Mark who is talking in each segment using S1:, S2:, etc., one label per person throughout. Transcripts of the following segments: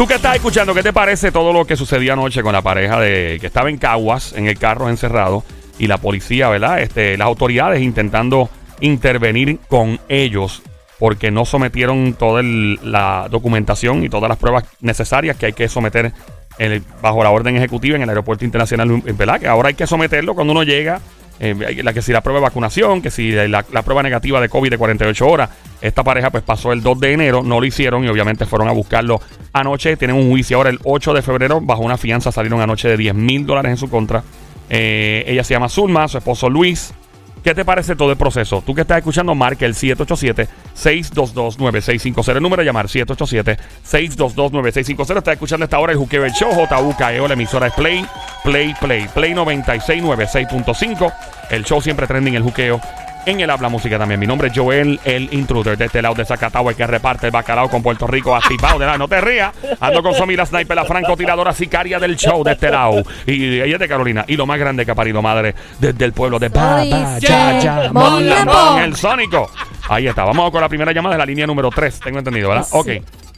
S1: Tú que estás escuchando, ¿qué te parece todo lo que sucedió anoche con la pareja de que estaba en Caguas, en el carro encerrado, y la policía, ¿verdad? Este, las autoridades intentando intervenir con ellos porque no sometieron toda la documentación y todas las pruebas necesarias que hay que someter bajo la orden ejecutiva en el aeropuerto internacional, ¿verdad? Que ahora hay que someterlo cuando uno llega, eh, la que si la prueba de vacunación, que si la, la prueba negativa de COVID de 48 horas. Esta pareja pues pasó el 2 de enero, no lo hicieron y obviamente fueron a buscarlo anoche. Tienen un juicio ahora el 8 de febrero, bajo una fianza salieron anoche de 10 mil dólares en su contra. Eh, ella se llama Zulma, su esposo Luis. ¿Qué te parece todo el proceso? Tú que estás escuchando, marca el 787-622-9650. El número a llamar, 787-622-9650. Estás escuchando esta hora el Juqueo el Show, JUKEO, la emisora es Play, Play, Play, Play 9696.5. El show siempre trending, el Juqueo. En el habla música también. Mi nombre es Joel, el intruder de este lado de Zacatau, el que reparte el bacalao con Puerto Rico, activado de la. No te rías. Ando con Somi la sniper, la francotiradora sicaria del show de este lado. Y ella es de Carolina. Y lo más grande que ha parido madre desde el pueblo de Ba, Ba,
S2: Dice
S1: Ya, Ya,
S2: Mon
S1: el Sónico. Ahí está. Vamos con la primera llamada de la línea número 3. Tengo entendido, ¿verdad?
S2: Sí.
S1: Ok.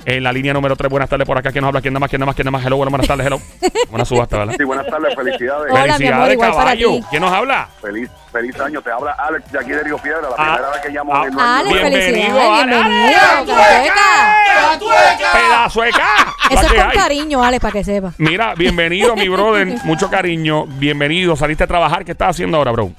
S1: En la línea número 3, buenas tardes por acá. ¿Quién nos habla? ¿Quién nada más? ¿Quién nada más? ¿Quién nada más? Hello, bueno, buenas tardes. Hello. Buena subasta, ¿verdad?
S3: Sí, buenas tardes, felicidades.
S2: Hola, mi amor,
S1: Felicidades,
S2: para
S1: caballo.
S2: ti.
S1: ¿Quién nos habla?
S3: Feliz, feliz año. Te habla Alex de aquí de Río Piedra, la
S1: Ah.
S3: primera vez que llamo
S1: Ah.
S3: en el nuevo
S2: Ale,
S3: año.
S1: Bienvenido,
S2: felicidades,
S1: Ale.
S2: bienvenido. Cateca.
S1: ¡Pedazo de ca!
S2: Eso
S1: ¿La
S2: es con
S1: hay?
S2: cariño, Ale, para que sepa.
S1: Mira, bienvenido, mi brother. Mucho cariño. Bienvenido. Saliste a trabajar. ¿Qué estás haciendo ahora, bro?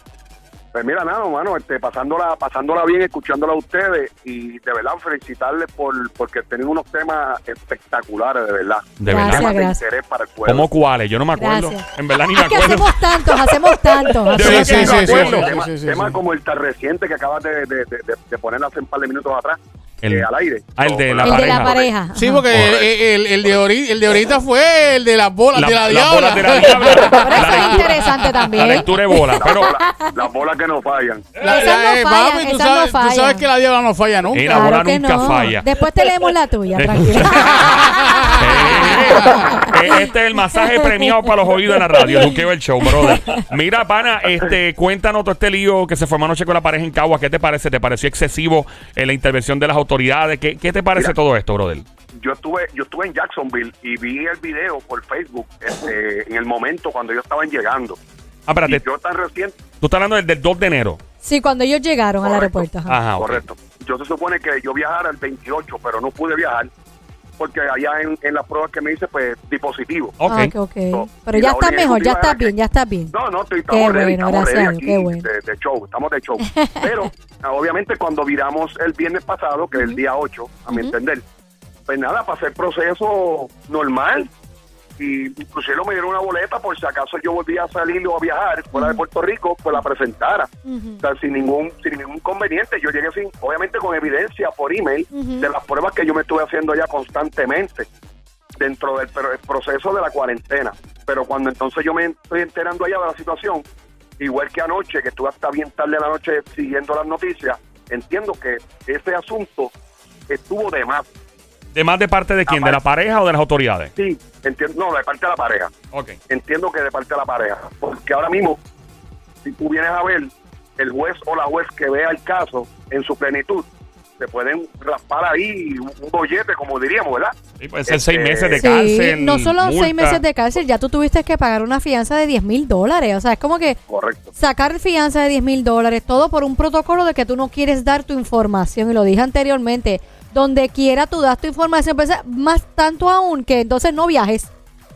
S3: Pues mira, nada, mano, este, pasándola, pasándola bien, escuchándola a ustedes y de verdad felicitarles por porque tienen unos temas espectaculares, de verdad.
S1: De
S2: Gracias,
S1: verdad.
S3: Temas de
S2: gracias.
S3: interés para el pueblo.
S1: ¿Cómo cuáles? Yo no me acuerdo.
S2: Gracias.
S1: En verdad ni me
S2: Es que
S1: acuerdo.
S2: hacemos tantos, hacemos tantos.
S1: De
S4: sí, sí, sí,
S1: acuerdo.
S4: sí.
S3: Temas
S4: sí, sí,
S3: temas
S4: sí.
S3: como el tan reciente que acabas de, de, de, de- de poner hace un par de minutos atrás,
S1: El-
S3: eh, al aire.
S1: Ah, el de la
S2: El de
S1: pareja.
S2: la pareja.
S4: Sí, porque el, el- el de ahorita, el de ahorita fue el de las bolas
S1: La-
S4: de la
S1: las
S4: diabla.
S1: bolas de la diabla.
S2: Pero
S1: La
S2: eso es interesante
S1: La
S2: también.
S1: lectura de bola.
S3: Las
S1: Pero,
S3: bolas, las bolas que no fallan.
S4: La-
S2: Esas
S4: la-
S2: no
S4: eh,
S2: fallan,
S4: papi, tú
S2: esas
S4: sabes,
S2: no
S4: tú sabes
S2: fallan.
S4: que la diabla no falla nunca.
S1: Y la bola
S2: Claro que
S1: nunca
S2: no.
S1: falla.
S2: Después te leemos la tuya, tranquila.
S1: Eh, este es el masaje premiado para los oídos de la radio, el Juqueo el show, brother. Mira, pana, este, cuéntanos todo este lío que se formó anoche con la pareja en Cagua. ¿Qué te parece? ¿Te pareció excesivo eh, la intervención de las autoridades? ¿Qué, qué te parece
S3: Mira.
S1: todo esto, brother?
S3: yo estuve yo estuve en Jacksonville y vi el video por Facebook este, en el momento cuando ellos estaban llegando.
S1: Ah, espérate,
S3: Y yo tan reciente,
S1: tú estás hablando del, del 2 de enero.
S2: Sí, cuando ellos llegaron al
S3: Correcto.
S2: aeropuerto. ajá.
S3: Correcto. Yo se supone que yo viajara el 28, pero no pude viajar porque allá en, en las pruebas que me hice, pues, di positivo.
S1: Ok.
S2: Ah, ok, ok.
S3: No,
S2: Pero ya está mejor, ya está bien, ya está bien.
S3: No, no, estoy,
S2: Qué
S3: estamos ready,
S2: bueno,
S3: estamos
S2: gracias
S3: ready aquí
S2: qué bueno.
S3: de, de show, estamos de show. Pero, obviamente, cuando viramos el viernes pasado, que es el día 8, a mi entender, pues nada, pasé el proceso normal. Y inclusive me dieron una boleta por si acaso yo volvía a salir o a viajar fuera de Puerto Rico, pues la presentara. O sea, sin ningún, sin ningún inconveniente. Yo llegué sin, obviamente con evidencia por email de las pruebas que yo me estuve haciendo ya constantemente dentro del pero el proceso de la cuarentena. Pero cuando entonces yo me estoy enterando allá de la situación, igual que anoche, que estuve hasta bien tarde de la noche siguiendo las noticias, entiendo que ese asunto estuvo de más.
S1: ¿De más de parte de quién? ¿De la pareja o de las autoridades?
S3: Sí, entiendo, no, de parte de la pareja.
S1: Ok.
S3: entiendo que de parte de la pareja. Porque ahora mismo, si tú vienes a ver, el juez o la juez que vea el caso en su plenitud, se pueden raspar ahí un bollete, como diríamos, ¿verdad?
S1: Sí, pueden ser seis
S3: Este,
S1: meses de
S2: Sí,
S1: cárcel.
S2: no solo seis meses de cárcel, ya tú tuviste que pagar una fianza de 10 mil dólares. O sea, es como que
S3: Correcto.
S2: sacar fianza de 10 mil dólares, todo por un protocolo de que tú no quieres dar tu información. Y lo dije anteriormente, donde quiera tú das tu información, pues, más tanto aún que entonces no viajes.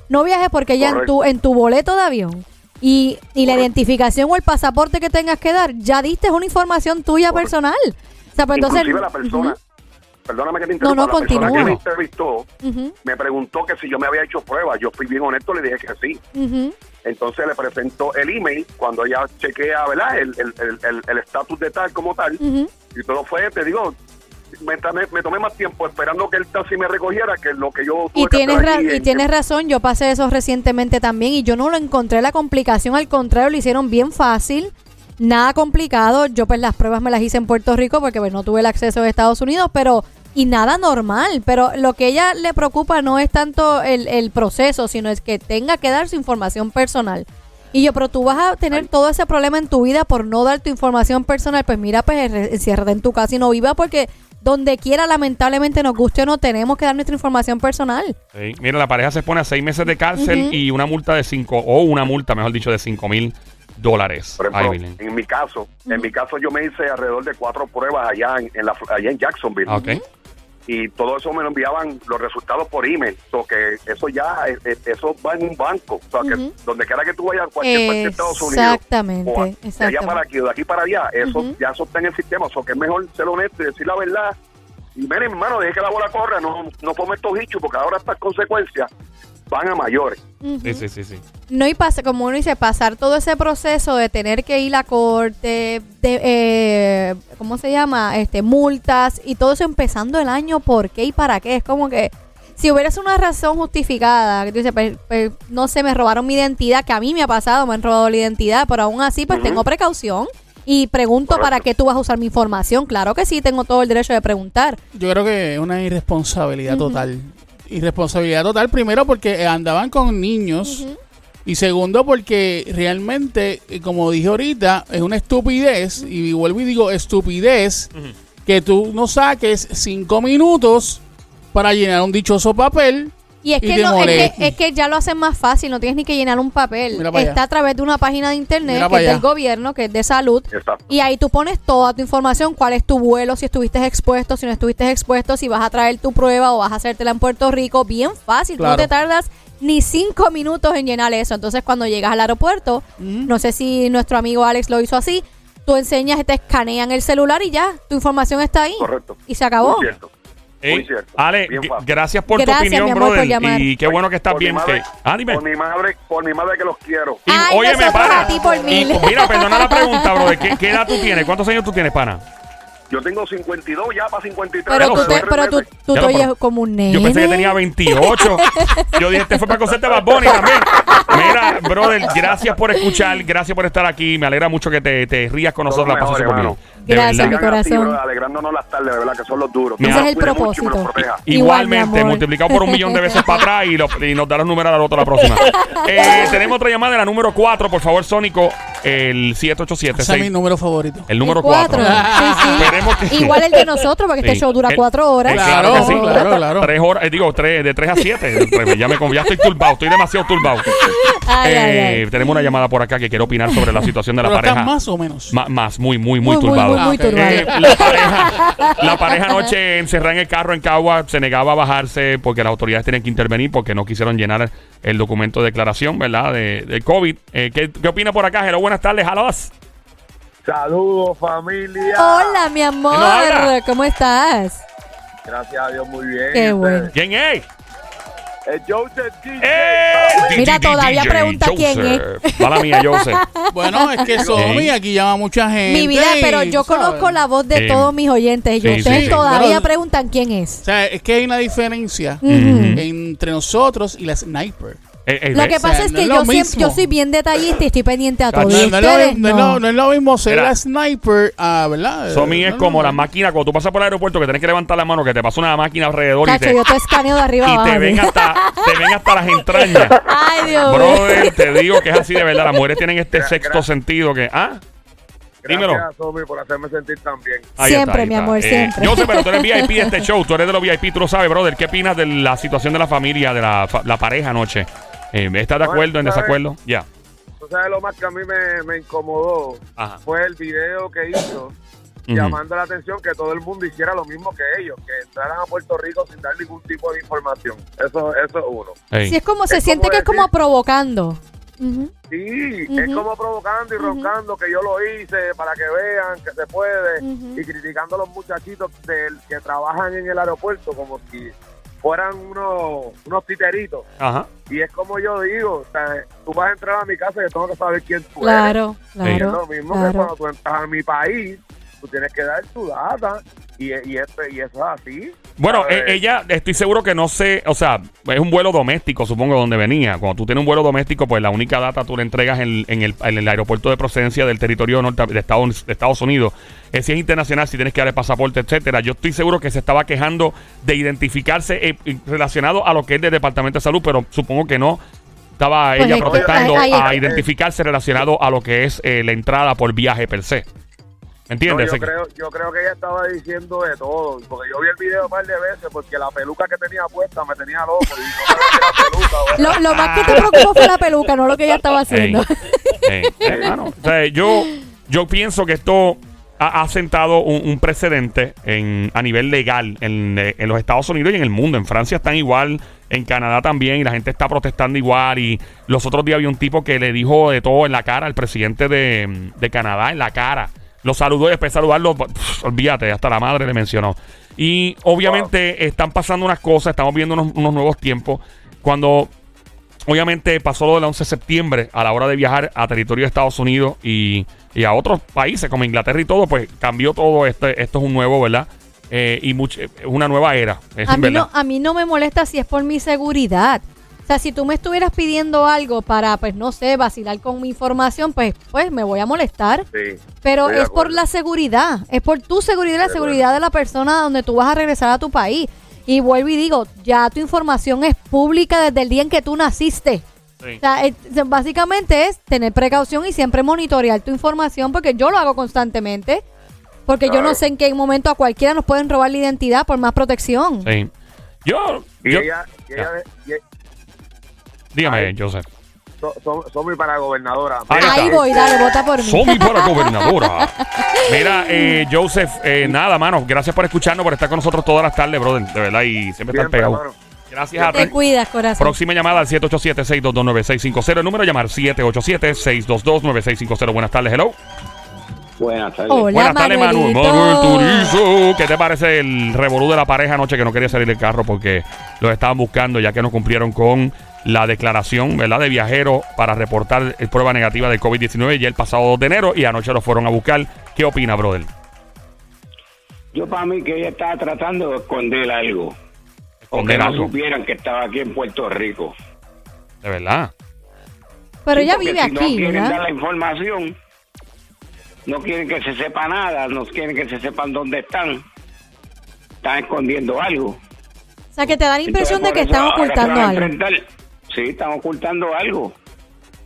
S2: No viajes porque ya en tu, en tu boleto de avión y, y la identificación o el pasaporte que tengas que dar, ya diste una información tuya
S3: Correcto.
S2: personal. O sea, pues entonces...
S3: La persona, perdóname que te
S2: No,
S3: interrumpa,
S2: no,
S3: la persona
S2: continúa.
S3: que me entrevistó me preguntó que si yo me había hecho pruebas. Yo fui bien honesto, le dije que sí. Entonces le presentó el email cuando ella chequea, ¿verdad? El estatus el, el, el estatus de tal como tal. Y todo fue, te digo, me, tomé- me tomé más tiempo esperando que el taxi me recogiera que lo que yo tuve
S2: Y tienes, y
S3: en-
S2: tienes razón, yo pasé eso recientemente también y yo no lo encontré la complicación, al contrario, lo hicieron bien fácil, nada complicado. Yo pues las pruebas me las hice en Puerto Rico porque pues no tuve el acceso de Estados Unidos, pero y nada normal. Pero lo que ella le preocupa no es tanto el, el proceso, sino es que tenga que dar su información personal. Y yo, pero tú vas a tener todo ese problema en tu vida por no dar tu información personal. Pues mira, pues enciérrate en tu casa y no viva porque donde quiera, lamentablemente, nos guste o no, tenemos que dar nuestra información personal.
S1: Sí. Mira, la pareja se expone a seis meses de cárcel y una multa de cinco, o una multa, mejor dicho, de cinco mil dólares.
S3: Por ejemplo, en mi caso, en mi caso yo me hice alrededor de cuatro pruebas allá en, en la, allá en Jacksonville.
S1: Ah, ok.
S3: Y todo eso me lo enviaban los resultados por email. So que eso ya, eh, eh, eso va en un banco. O sea, que donde quiera que tú vayas a cualquier parte de Estados Unidos.
S2: Exactamente,
S3: o de allá
S2: exactamente.
S3: para aquí, o de aquí para allá, eso ya eso está en el sistema. O sea, que es mejor ser honesto y decir la verdad. Y miren, hermano, deje que la bola corra, no, no ponme estos hichos, porque ahora estas consecuencias van a mayores.
S2: Ujú.
S1: Sí, sí, sí, sí.
S2: No, y pasa, como uno dice, pasar todo ese proceso de tener que ir a corte, de, eh, ¿cómo se llama? Este, multas y todo eso empezando el año, ¿por qué y para qué? Es como que si hubieras una razón justificada, que tú dices, pues, pues, no sé, me robaron mi identidad, que a mí me ha pasado, me han robado la identidad, pero aún así, pues tengo precaución y pregunto
S3: Correcto.
S2: para qué tú vas a usar mi información. Claro que sí, tengo todo el derecho de preguntar.
S4: Yo creo que es una irresponsabilidad total. Irresponsabilidad total, primero porque andaban con niños. Y segundo, porque realmente, eh, como dije ahorita, es una estupidez, y vuelvo y digo estupidez, que tú no saques cinco minutos para llenar un dichoso papel.
S2: Y es
S4: Y
S2: que,
S4: te
S2: no, es, que, es que ya lo hacen más fácil, no tienes ni que llenar un papel. Está
S4: allá.
S2: a través de una página de internet
S4: Mira
S2: que es del gobierno, que es de salud.
S3: Exacto.
S2: Y ahí tú pones toda tu información, cuál es tu vuelo, si estuviste expuesto, si no estuviste expuesto, si vas a traer tu prueba o vas a hacértela en Puerto Rico. Bien fácil, tú no
S4: Claro.
S2: te tardas ni cinco minutos en llenar eso. Entonces cuando llegas al aeropuerto, no sé si nuestro amigo Alex lo hizo así, tú enseñas, te escanean el celular y ya, tu información está ahí.
S3: Correcto.
S2: Y se acabó.
S3: Muy cierto. Muy cierto.
S1: Ale,
S3: Bien
S1: gracias por
S2: Gracias,
S1: tu
S2: mi
S1: opinión,
S2: amor,
S1: brother. Y qué bueno que estás
S3: Por mi
S1: bien.
S3: madre-
S1: que- dime.
S3: Por mi madre, por mi madre que los quiero.
S1: Y,
S2: Ay,
S1: óyeme,
S2: nosotros
S1: pana.
S2: a ti por
S1: Y,
S2: mil.
S1: mira, perdona la pregunta, brother. ¿Qué, qué edad tú tienes? ¿Cuántos años tú tienes, pana?
S3: Yo tengo 52 ya para 53.
S2: Pero
S1: Ya
S2: tú, te, pero tú, tú te oyes como un nene.
S1: Yo pensé que tenía 28. Yo dije, este fue para coserte Bad Bunny también. Mira, brother, gracias por escuchar, gracias por estar aquí. Me alegra mucho que te, te rías con
S3: Todo
S1: nosotros. La
S3: mejor, hermano.
S1: De
S2: Gracias, mi corazón.
S3: alegrándonos las tardes, de verdad, que son los duros.
S1: Ese es
S2: el
S3: los
S2: propósito.
S1: Igualmente, multiplicado por un millón de veces para atrás y, lo- y nos da los números al otro la próxima. Eh, tenemos otra llamada, la número 4, por favor, Sónico, el 787.
S4: Ese es mi número favorito.
S1: el número
S2: El cuatro.
S1: 4.
S2: Sí, sí.
S1: Esperemos que-
S2: Igual el de nosotros, porque
S1: Sí.
S2: este show dura
S1: El-
S2: cuatro horas.
S1: Eh,
S4: Claro,
S1: claro que sí.
S4: claro, claro.
S1: Tres horas, eh, digo, tres, de 3 a 7. ya, me, ya estoy turbado, estoy demasiado turbado.
S2: Ay,
S1: Eh,
S2: ay, ay.
S1: Tenemos una llamada por acá que quiere opinar sobre la situación de la
S4: Pero
S1: pareja.
S4: más o menos.
S1: Ma- más, muy, muy, muy,
S2: Muy,
S1: turbado.
S2: muy, muy
S4: Ah,
S2: turbado.
S1: Eh, la pareja, la pareja anoche encerrada en el carro en Cagua se negaba a bajarse porque las autoridades tenían que intervenir porque no quisieron llenar el documento de declaración, ¿verdad? De, de COVID. Eh, ¿qué, ¿Qué opina por acá? Hello, buenas tardes, halos.
S5: Saludos familia.
S2: Hola, mi amor. ¿Cómo estás?
S5: Gracias a Dios, muy bien.
S1: ¿Quién es?
S5: El Joseph DJ.
S1: ¡Eh!
S2: Mira,
S1: DJ,
S2: todavía pregunta quién es.
S1: Mala mía, Joseph.
S4: Bueno, es que Somi aquí llama mucha gente.
S2: Mi vida, pero yo
S4: ¿sabes?
S2: conozco la voz de todos mis oyentes y
S1: Sí,
S2: ustedes
S1: sí.
S2: todavía preguntan quién es.
S4: O sea, es que hay una diferencia entre nosotros y la sniper.
S1: Eh, eh,
S2: Lo que
S4: o sea,
S2: pasa es
S4: no
S2: que
S4: es
S2: yo, siempre, yo soy bien detallista y estoy pendiente a todo.
S4: No, no es lo, no es mismo ser la sniper, ah, ¿verdad?
S1: Somi
S4: Eh,
S1: es
S4: no,
S1: como
S4: no,
S1: la
S4: no.
S1: máquina cuando tú pasas por el aeropuerto que tienes que levantar la mano, que te pasa una máquina alrededor y te,
S2: yo te escaneo de arriba
S1: y
S2: abajo.
S1: te ven hasta, te ven hasta las entrañas.
S2: Ay, Dios mío.
S1: Brother, te digo que es así de verdad. Las mujeres tienen este
S5: Gra-
S1: sexto sentido que. ¿Ah? Dímelo.
S5: Gracias, Somi, por hacerme sentir tan bien.
S1: Ahí
S2: Siempre, mi amor, siempre.
S1: Yo sé, pero tú eres VIP de este show. Tú eres de los VIP, tú lo sabes, brother. ¿Qué opinas de la situación de la familia, de la pareja anoche? Eh, ¿Estás de
S5: Bueno,
S1: acuerdo, en
S5: ¿sabes?
S1: desacuerdo? Ya.
S5: Tú sabes lo más que a mí me, me incomodó
S1: Ajá.
S5: fue el video que hizo llamando la atención que todo el mundo hiciera lo mismo que ellos, que entraran a Puerto Rico sin dar ningún tipo de información. Eso, eso es uno.
S1: Ey.
S2: Sí, es como, se
S5: Es
S2: siente
S5: como
S2: que es como provocando.
S5: Sí, es como provocando y roncando que yo lo hice para que vean que se puede y criticando a los muchachitos del, que trabajan en el aeropuerto como si fueran unos, unos titeritos.
S1: Ajá.
S5: Y es como yo digo, o sea, tú vas a entrar a mi casa y yo tengo que saber quién tú
S2: Claro,
S5: eres. Y es
S2: claro.
S5: lo mismo que
S2: claro.
S5: cuando tú entras a mi país, tú tienes que dar tu data y, y, este, y eso es así.
S1: Bueno, eh, ella, estoy seguro que no sé, o sea, es un vuelo doméstico, supongo, donde venía. Cuando tú tienes un vuelo doméstico, pues la única data tú la entregas en, en el, en el aeropuerto de procedencia del territorio norte de Estados, de Estados Unidos. Eh, si es internacional, si tienes que dar el pasaporte, etcétera. Yo estoy seguro que se estaba quejando de identificarse eh, relacionado a lo que es del Departamento de Salud, pero supongo que no. Estaba
S2: Pues
S1: ella protestando
S2: ahí- ahí-
S1: a identificarse relacionado a lo que es eh, la entrada por viaje per se.
S3: No,
S1: ¿Entiendes?
S5: yo, creo, yo creo que ella estaba diciendo de todo, porque yo vi el video un par de veces porque la peluca que tenía puesta me tenía loco y no que peluca.
S2: Lo, lo más que te preocupó fue la peluca, no lo que ella estaba haciendo.
S1: Hermano, o sea, yo, yo pienso que esto ha, ha sentado un, un precedente en, a nivel legal en, en los Estados Unidos y en el mundo. En Francia están igual, en Canadá también, y la gente está protestando igual. Y los otros días había un tipo que le dijo de todo en la cara al presidente de, de Canadá, en la cara. Lo saludó y después de saludarlo, pff, olvídate, hasta la madre le mencionó. Y obviamente están pasando unas cosas, estamos viendo unos, unos nuevos tiempos. Cuando Obviamente pasó lo del 11 de septiembre a la hora de viajar a territorio de Estados Unidos y, y a otros países como Inglaterra y todo, pues cambió todo. Este, esto es un nuevo, ¿verdad? Eh, y much- es una nueva era. Es
S2: A mí,
S1: verdad.
S2: no, a mí no me molesta si es por mi seguridad. O sea, si tú me estuvieras pidiendo algo para, pues no sé, vacilar con mi información, pues, pues me voy a molestar.
S5: Sí.
S2: Pero es por la seguridad, es por tu seguridad y la
S5: De acuerdo.
S2: seguridad de la persona donde tú vas a regresar a tu país. Y vuelvo y digo, ya tu información es pública desde el día en que tú naciste.
S1: Sí.
S2: O sea, es- básicamente es tener precaución y siempre monitorear tu información porque yo lo hago constantemente. Porque yo no sé en qué momento a cualquiera nos pueden robar la identidad por más protección.
S1: Sí. Yo,
S5: Y
S1: yo-
S5: ella, y ella, y-
S1: dígame. Joseph.
S5: so- so- son muy para gobernadora.
S1: Ahí
S2: voy, dale, vota por mí.
S1: Somi para gobernadora. Mira, eh, Joseph, eh, nada, mano. Gracias por escucharnos, por estar con nosotros todas las tardes, brother. De verdad, y siempre estar
S5: siempre,
S1: pegado.
S5: hermano.
S1: Gracias a
S2: Te
S1: ti.
S2: cuidas, corazón.
S1: Próxima llamada al 787-622-9650. El número a llamar 787-622-9650. Buenas tardes, hello.
S6: Buenas tardes.
S2: Hola,
S1: Buenas tardes. Manuel Turizo. ¿Qué te parece el revolú de la pareja anoche que no quería salir del carro porque los estaban buscando ya que no cumplieron con la declaración ¿verdad? de viajero para reportar eh, prueba negativa de COVID-19 ya el pasado 2 de enero y anoche los fueron a buscar? ¿Qué opina, brother?
S6: Yo para mí que ella estaba tratando de esconder algo. O que no supieran que estaba aquí en Puerto Rico.
S1: De verdad.
S2: Pero
S6: Sí,
S2: ella vive
S6: si no
S2: aquí,
S6: quieren dar la información, no quieren que se sepa nada, no quieren que se sepan dónde están. Están escondiendo algo.
S2: O sea, que te da la impresión de que están ocultando algo.
S6: Sí, están ocultando algo.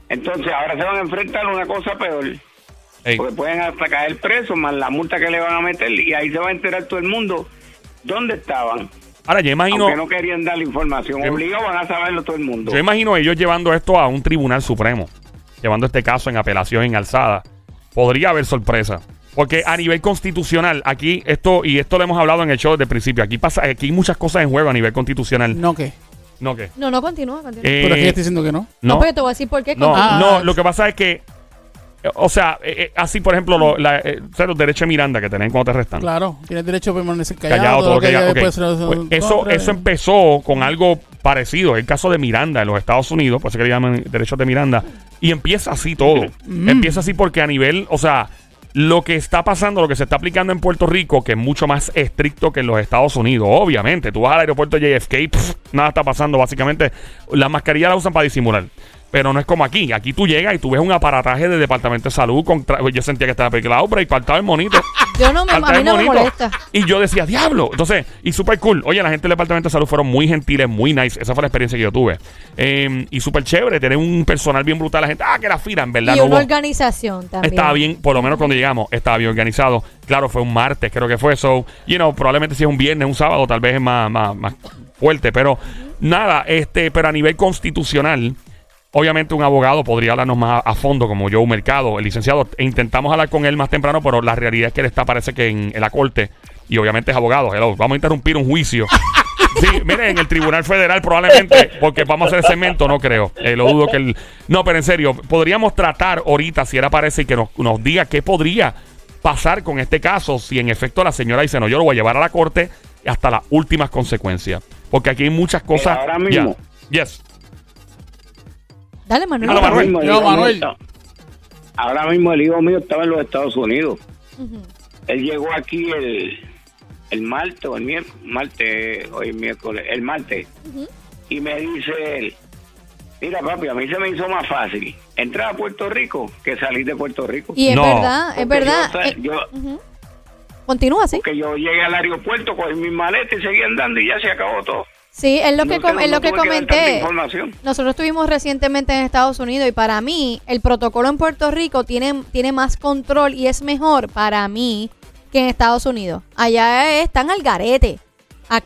S6: Entonces ahora se van a enfrentar a una cosa peor.
S1: Ey,
S6: Porque pueden hasta caer presos, más la multa que le van a meter, y ahí se va a enterar todo el mundo dónde estaban.
S1: Ahora, yo imagino,
S6: Aunque no querían dar la información, obligados van a saberlo todo el mundo.
S1: yo imagino ellos llevando esto a un tribunal supremo, llevando este caso en apelación en alzada. Podría haber sorpresa. Porque a nivel constitucional, aquí esto, y esto lo hemos hablado en el show desde el principio, aquí pasa, aquí hay muchas cosas en juego a nivel constitucional.
S4: No, ¿qué?
S1: ¿No qué?
S2: No, no, continúa, continúa.
S1: Eh,
S4: Pero aquí estoy diciendo que no.
S2: no,
S1: no,
S2: porque te voy a decir por qué.
S1: no,
S2: continúa.
S1: No, lo que pasa es que, o sea, eh, eh, así por ejemplo, lo- la, eh, o sea, los derechos de Miranda que tienen cuando te arrestan.
S4: Claro, tienes derecho a permanecer callado.
S1: Callado, todo lo que
S4: después
S1: Pues eso,
S4: contra-
S1: eso empezó con algo parecido. El caso de Miranda en los Estados Unidos, por eso que le llaman derechos de Miranda. Y empieza así todo.
S4: Mm.
S1: Empieza así porque a nivel, o sea, lo que está pasando, lo que se está aplicando en Puerto Rico, que es mucho más estricto que en los Estados Unidos. Obviamente, tú vas al aeropuerto de JFK, pff, nada está pasando. Básicamente, la mascarilla la usan para disimular. Pero no es como aquí. Aquí tú llegas y tú ves un aparataje del Departamento de Salud. Yo sentía que estaba película Outbreak, faltaba el monito.
S2: Yo no me, a mí no me molesta.
S1: Y yo decía, diablo. Entonces, y súper cool. Oye, la gente del Departamento de Salud fueron muy gentiles, muy nice. Esa fue la experiencia que yo tuve. Eh, y súper chévere, tener un personal bien brutal. La gente, ah, que la fila, en verdad.
S2: Y
S1: no
S2: una
S1: hubo-
S2: organización también.
S1: Estaba bien, por lo menos cuando llegamos, estaba bien organizado. Claro, fue un martes, creo que fue. So, you know, probablemente si es un viernes, un sábado, tal vez es más, más, más fuerte. Pero nada, este, pero a nivel constitucional, obviamente un abogado podría hablarnos más a, a fondo, como Joe Mercado, el licenciado. E intentamos hablar con él más temprano, pero la realidad es que él está, parece que en, en la corte, y obviamente es abogado. Hello, vamos a interrumpir un juicio. Sí, mire, en el Tribunal Federal probablemente, porque vamos a hacer cemento, no creo. Eh, lo dudo que él... No, pero en serio, podríamos tratar ahorita, si él aparece, y que nos, nos diga qué podría pasar con este caso si en efecto la señora dice, no, yo lo voy a llevar a la corte hasta las últimas consecuencias. Porque aquí hay muchas cosas...
S6: ahora mismo.
S1: Yes.
S2: Dale, Manuel.
S6: Ahora
S1: Manuel.
S6: mismo el
S4: Yo,
S6: hijo mío
S4: Manuel.
S6: está- ahora mismo el hijo mío estaba en los Estados Unidos. Él llegó aquí el, el martes o el miércoles, martes, hoy miércoles, el martes. Y me dice él, mira papi, a mí se me hizo más fácil entrar a Puerto Rico que salir de Puerto Rico.
S2: Y es
S1: No.
S2: verdad, es
S6: Porque
S2: verdad.
S6: Yo,
S2: Eh,
S6: yo-
S2: Continúa, sí.
S6: porque yo llegué al aeropuerto, cogí mis maletas y seguí andando y ya se acabó todo.
S2: Sí, es lo que,
S6: No
S2: es lo que comenté. Nosotros estuvimos recientemente en Estados Unidos y para mí el protocolo en Puerto Rico tiene, tiene más control y es mejor para mí que en Estados Unidos. Allá están al garete,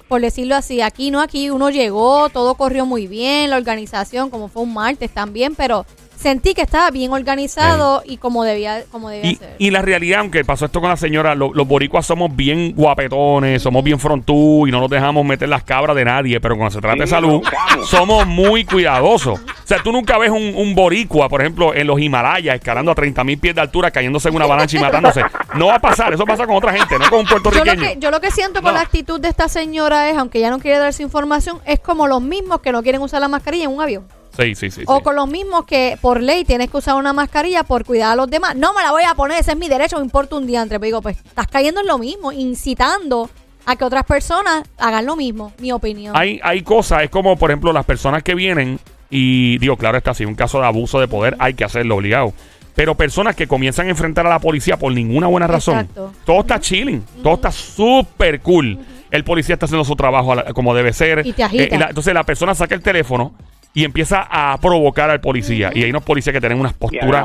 S2: por decirlo así. Aquí no, aquí uno llegó, todo corrió muy bien, la organización, como fue un martes también, pero sentí que estaba bien organizado y como debía, como debía
S1: Y,
S2: ser.
S1: y la realidad, aunque pasó esto con la señora, lo- los boricuas somos bien guapetones, somos bien frontú y no nos dejamos meter las cabras de nadie, pero cuando se trata de
S6: Sí,
S1: salud, somos muy cuidadosos. O sea, tú nunca ves un, un boricua, por ejemplo, en los Himalayas, escalando a 30 mil pies de altura, cayéndose en una avalancha y matándose. No va a pasar, eso pasa con otra gente, no con un
S2: Yo lo,
S1: puertorriqueño.
S2: que, yo lo que siento con
S1: No.
S2: la actitud de esta señora es, aunque ella no quiere dar su información, es como los mismos que no quieren usar la mascarilla en un avión.
S1: Sí, sí, sí.
S2: O
S1: sí.
S2: con los mismos que por ley tienes que usar una mascarilla por cuidar a los demás. No me la voy a poner, ese es mi derecho, me importa un diantre. Pero digo, pues estás cayendo en lo mismo, incitando a que otras personas hagan lo mismo, mi opinión.
S1: Hay, hay cosas, es como, por ejemplo, las personas que vienen y, digo, claro está, es un caso de abuso de poder, hay que hacerlo obligado. Pero personas que comienzan a enfrentar a la policía por ninguna buena razón,
S2: Exacto.
S1: todo está chilling, todo está súper cool. El policía está haciendo su trabajo la- como debe ser.
S2: Y te agita.
S1: Eh, la- entonces la persona saca el teléfono y empieza a provocar al policía. Y hay unos policías que tienen unas posturas.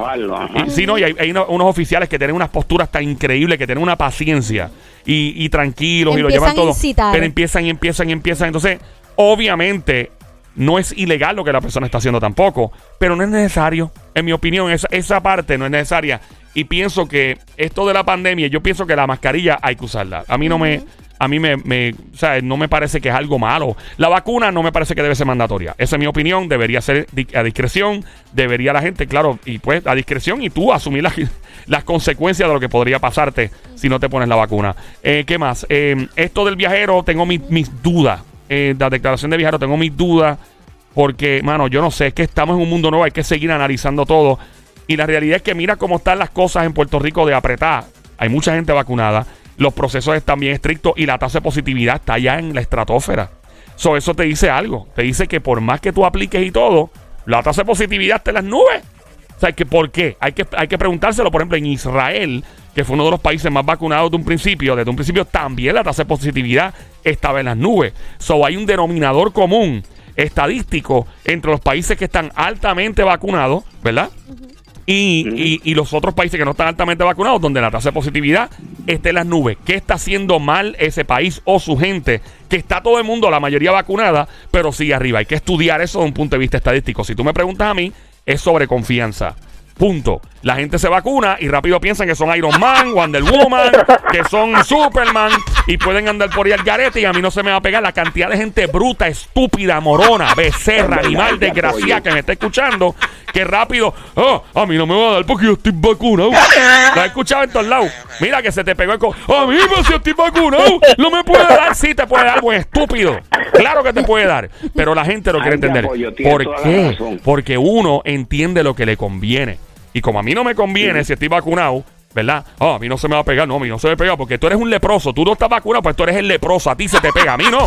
S1: Y- sí, no, y hay, hay uno- unos oficiales que tienen unas posturas tan increíbles, que tienen una paciencia y, y tranquilos y lo llevan todo.
S2: incitar.
S1: Pero empiezan y empiezan y empiezan. Entonces, obviamente, no es ilegal lo que la persona está haciendo tampoco, pero no es necesario. En mi opinión, esa, esa parte no es necesaria. Y pienso que esto de la pandemia, yo pienso que la mascarilla hay que usarla. A mí no me. A mí me, o sea, no me parece que es algo malo. La vacuna no me parece que debe ser mandatoria. Esa es mi opinión. Debería ser a discreción. Debería la gente, claro, y pues a discreción y tú asumir las, las consecuencias de lo que podría pasarte si no te pones la vacuna. Eh, ¿Qué más? Eh, esto del viajero, tengo mi- mis dudas. Eh, la declaración de viajero, tengo mis dudas. Porque, mano, yo no sé, es que estamos en un mundo nuevo, hay que seguir analizando todo. Y la realidad es que mira cómo están las cosas en Puerto Rico de apretar. Hay mucha gente vacunada, los procesos están bien estrictos y la tasa de positividad está ya en la estratosfera. So, eso te dice algo. Te dice que por más que tú apliques y todo, la tasa de positividad está en las nubes. O sea, que ¿por qué? Hay que, hay que preguntárselo, por ejemplo, en Israel, que fue uno de los países más vacunados de un principio, desde un principio también la tasa de positividad estaba en las nubes. So, hay un denominador común estadístico entre los países que están altamente vacunados, ¿verdad? Y, y- y los otros países que no están altamente vacunados, donde la tasa de positividad está en las nubes. ¿Qué está haciendo mal ese país o su gente? Que está todo el mundo, la mayoría vacunada, pero sigue arriba. Hay que estudiar eso desde un punto de vista estadístico. Si tú me preguntas a mí, es sobre confianza. Punto. La gente se vacuna y rápido piensan que son Iron Man, Wonder Woman, que son Superman y pueden andar por ahí al garete y a mí no se me va a pegar la cantidad de gente bruta, estúpida, morona, becerra, animal, desgraciada que me está escuchando, que rápido, ah, a mí no me va a dar porque yo estoy vacunado. Lo he escuchado en todos lados. Mira que se te pegó el co a mí pues si estoy vacunado, no me puede dar, sí te puede dar, buen estúpido. Claro que te puede dar, pero la gente no quiere entender.
S6: tiene
S1: ¿Por qué? Porque uno entiende lo que le conviene. Y como a mí no me conviene si estoy vacunado, ¿verdad? Ah, a mí no se me va a pegar, no, a mí no se me pega porque tú eres un leproso. Tú no estás vacunado, pues tú eres el leproso. A ti se te pega, a mí no.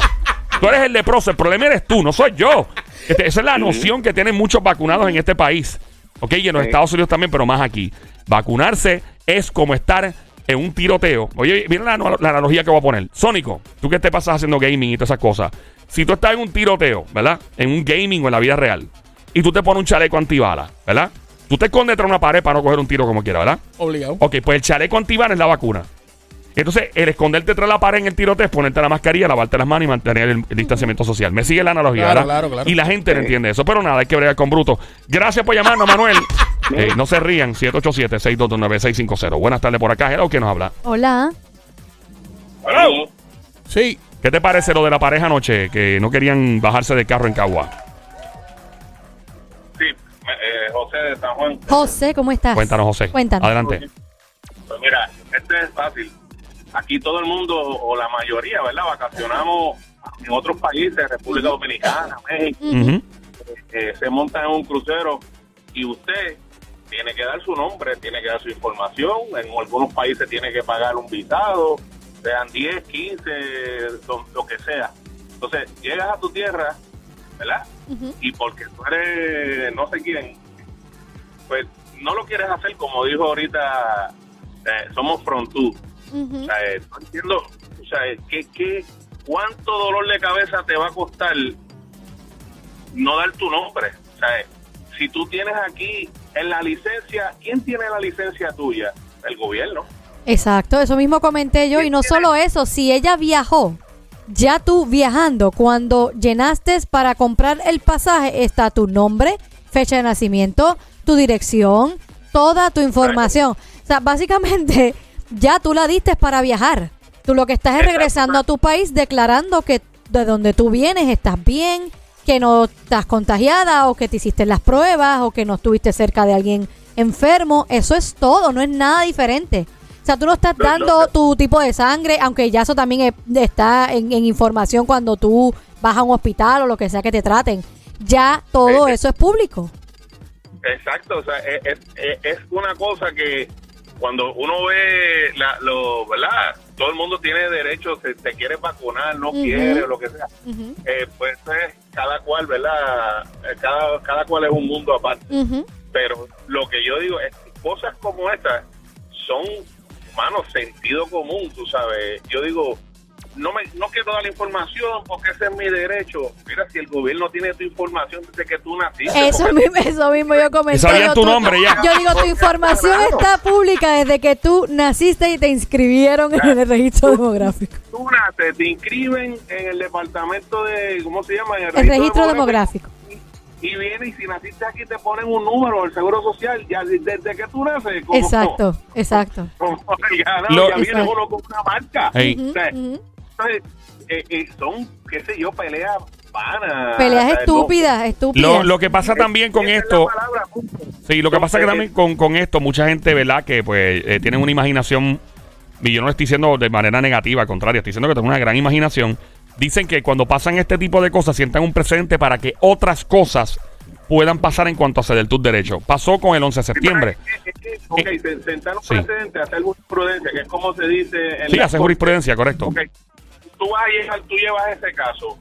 S1: Tú eres el leproso. El problema eres tú, no soy yo. Este, esa es la noción que tienen muchos vacunados en este país. ¿Ok? Y en los
S6: Sí.
S1: Estados Unidos también, pero más aquí. Vacunarse es como estar en un tiroteo. Oye, mira la, la analogía que voy a poner. Sónico, tú que te pasas haciendo gaming y todas esas cosas. Si tú estás en un tiroteo, ¿verdad? En un gaming o en la vida real, y tú te pones un chaleco antibala, ¿verdad? Tú te escondes tras una pared para no coger un tiro como quiera, ¿verdad?
S4: Obligado.
S1: Ok, pues el chaleco antibala es la vacuna. Entonces, el esconderte tras la pared en el tiroteo es ponerte la mascarilla, lavarte las manos y mantener el, el distanciamiento social. Me sigue la analogía,
S4: Claro,
S1: ¿verdad?
S4: claro, claro.
S1: Y la gente no entiende eso. Pero nada, hay que bregar con bruto. Gracias por llamarnos, Manuel. Eh, no se rían, 787-622-9650. Buenas tardes por acá. Hello, ¿quién nos habla?
S2: Hola.
S4: Sí.
S1: ¿Qué te parece lo de la pareja anoche que no querían bajarse del carro en Cagua?
S7: Eh, José de San Juan.
S2: José, ¿cómo estás?
S1: Cuéntanos, José.
S2: Cuéntanos.
S1: Adelante.
S7: Pues mira, este es fácil. Aquí todo el mundo, o la mayoría, ¿verdad? Vacacionamos en otros países, República Dominicana, México,
S1: Ujú.
S7: eh, se monta en un crucero y usted tiene que dar su nombre, tiene que dar su información. En algunos países tiene que pagar un visado, sean 10, 15, lo, lo que sea. Entonces, llegas a tu tierra, ¿verdad? Y porque tú eres no sé quién, pues no lo quieres hacer como dijo ahorita, eh, somos frontú. O sea, eh, no entiendo, o sea, eh, ¿qué, qué, ¿cuánto dolor de cabeza te va a costar no dar tu nombre? O sea, si tú tienes aquí en la licencia, ¿quién tiene la licencia tuya? El gobierno.
S2: Exacto, eso mismo comenté yo. Y no solo eso, si ella viajó, ya tú viajando, cuando llenaste para comprar el pasaje, está tu nombre, fecha de nacimiento, tu dirección, toda tu información. O sea, básicamente ya tú la diste para viajar. Tú lo que estás es regresando a tu país declarando que de donde tú vienes estás bien, que no estás contagiada o que te hiciste las pruebas o que no estuviste cerca de alguien enfermo. Eso es todo, no es nada diferente. O sea, tú no estás dando tu tipo de sangre, aunque ya eso también es- está en, en información cuando tú vas a un hospital o lo que sea que te traten. Ya todo
S7: Eh, eh.
S2: eso es público.
S7: Exacto, o sea, es, es- es- una cosa que cuando uno ve la, lo, ¿verdad? Todo el mundo tiene derecho, se te quiere vacunar, no quiere, o lo que sea.
S2: Ujú,
S7: Eh, pues es cada cual, ¿verdad? Eh, Cada, cada cual es un mundo aparte. Pero lo que yo digo es que cosas como estas son, mano, sentido común, tú sabes. Yo digo, no me no quiero dar la información porque ese es mi derecho. Mira, si el gobierno tiene tu información desde que tú naciste.
S2: Eso mismo, eso mismo yo comenté.
S1: Sabían tu nombre ya.
S2: Yo digo, tu información está pública desde que tú naciste y te inscribieron en el registro demográfico.
S7: tú naces, te inscriben en el departamento de, ¿cómo se llama? En
S2: El registro demográfico.
S7: Y viene y si naciste aquí te ponen un número del Seguro Social, ya de- desde que tú naces. Como,
S2: Exacto, exacto.
S7: como- ya, no,
S1: Lo-
S7: ya viene
S2: Exacto.
S7: uno con una marca.
S1: Ey.
S2: Ujú,
S7: O sea,
S2: ujú.
S7: Entonces, eh, eh, son, qué sé yo, peleas vanas.
S2: Peleas
S7: no-
S2: estúpidas, estúpidas.
S1: Lo, lo que pasa también con
S7: Esa es
S1: esto,
S7: palabra, punto.
S1: sí, lo que pasa que
S7: Entonces,
S1: también con, con esto, mucha gente, ¿verdad? Que pues eh, tienen una imaginación, y yo no lo estoy diciendo de manera negativa, al contrario, estoy diciendo que tienen una gran imaginación. Dicen que cuando pasan este tipo de cosas, sientan un precedente para que otras cosas puedan pasar en cuanto a ceder tus derechos. Pasó con el 11 de septiembre.
S7: Es es ok, se- sentar un
S1: Sí.
S7: precedente, hacer jurisprudencia, que es como se dice en
S1: Sí,
S7: la
S1: hace jurisprudencia, correcto.
S7: Ok, tú, vas a llevar- tú llevas ese caso.